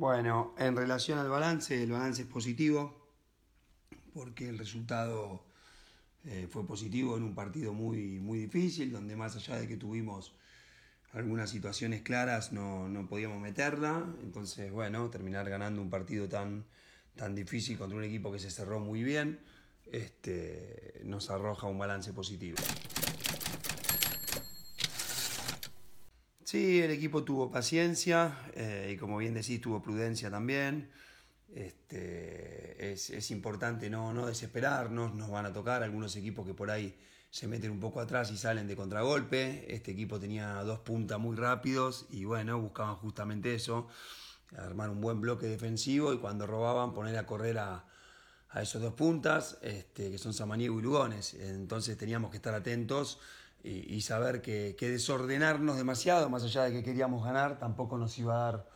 Bueno, en relación al balance, el balance es positivo, porque el resultado eh, fue positivo en un partido muy, muy difícil, donde más allá de que tuvimos algunas situaciones claras no, no podíamos meterla, entonces bueno, terminar ganando un partido tan, tan difícil contra un equipo que se cerró muy bien, este, nos arroja un balance positivo. Sí, el equipo tuvo paciencia eh, y como bien decís, tuvo prudencia también. Este, es, importante no, no desesperarnos, nos van a tocar algunos equipos que por ahí se meten un poco atrás y salen de contragolpe. Este equipo tenía dos puntas muy rápidos y bueno, buscaban justamente eso, armar un buen bloque defensivo y cuando robaban poner a correr a, a esos dos puntas, este, que son Samaniego y Lugones. Entonces teníamos que estar atentos y, saber que, desordenarnos demasiado, más allá de que queríamos ganar, tampoco nos iba a dar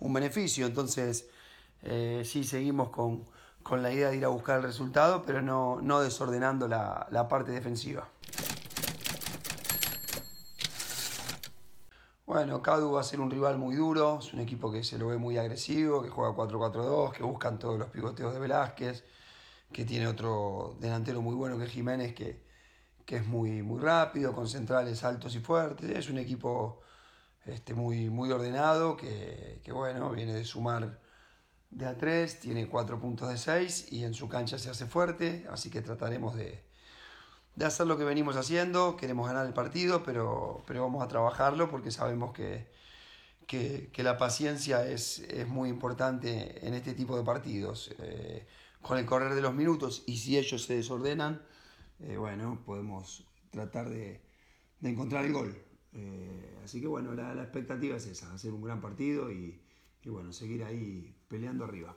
un beneficio. Entonces, eh, sí seguimos con, la idea de ir a buscar el resultado, pero no, no desordenando la, la parte defensiva. Bueno, Cadu va a ser un rival muy duro, es un equipo que se lo ve muy agresivo, que juega 4-4-2, que buscan todos los pivoteos de Velázquez, que tiene otro delantero muy bueno que Jiménez, que, que es muy, muy rápido, con centrales altos y fuertes. Es un equipo este, muy, muy ordenado que, bueno, viene de sumar de a 3, tiene 4 puntos de 6 y en su cancha se hace fuerte, así que trataremos de, hacer lo que venimos haciendo, queremos ganar el partido, pero, pero vamos a trabajarlo porque sabemos que, que, la paciencia es, es, muy importante en este tipo de partidos. Eh, con el correr de los minutos y si ellos se desordenan, eh, bueno, podemos tratar de, encontrar el gol. Eh, así que bueno, la, expectativa es esa, hacer un gran partido y, y bueno, seguir ahí peleando arriba.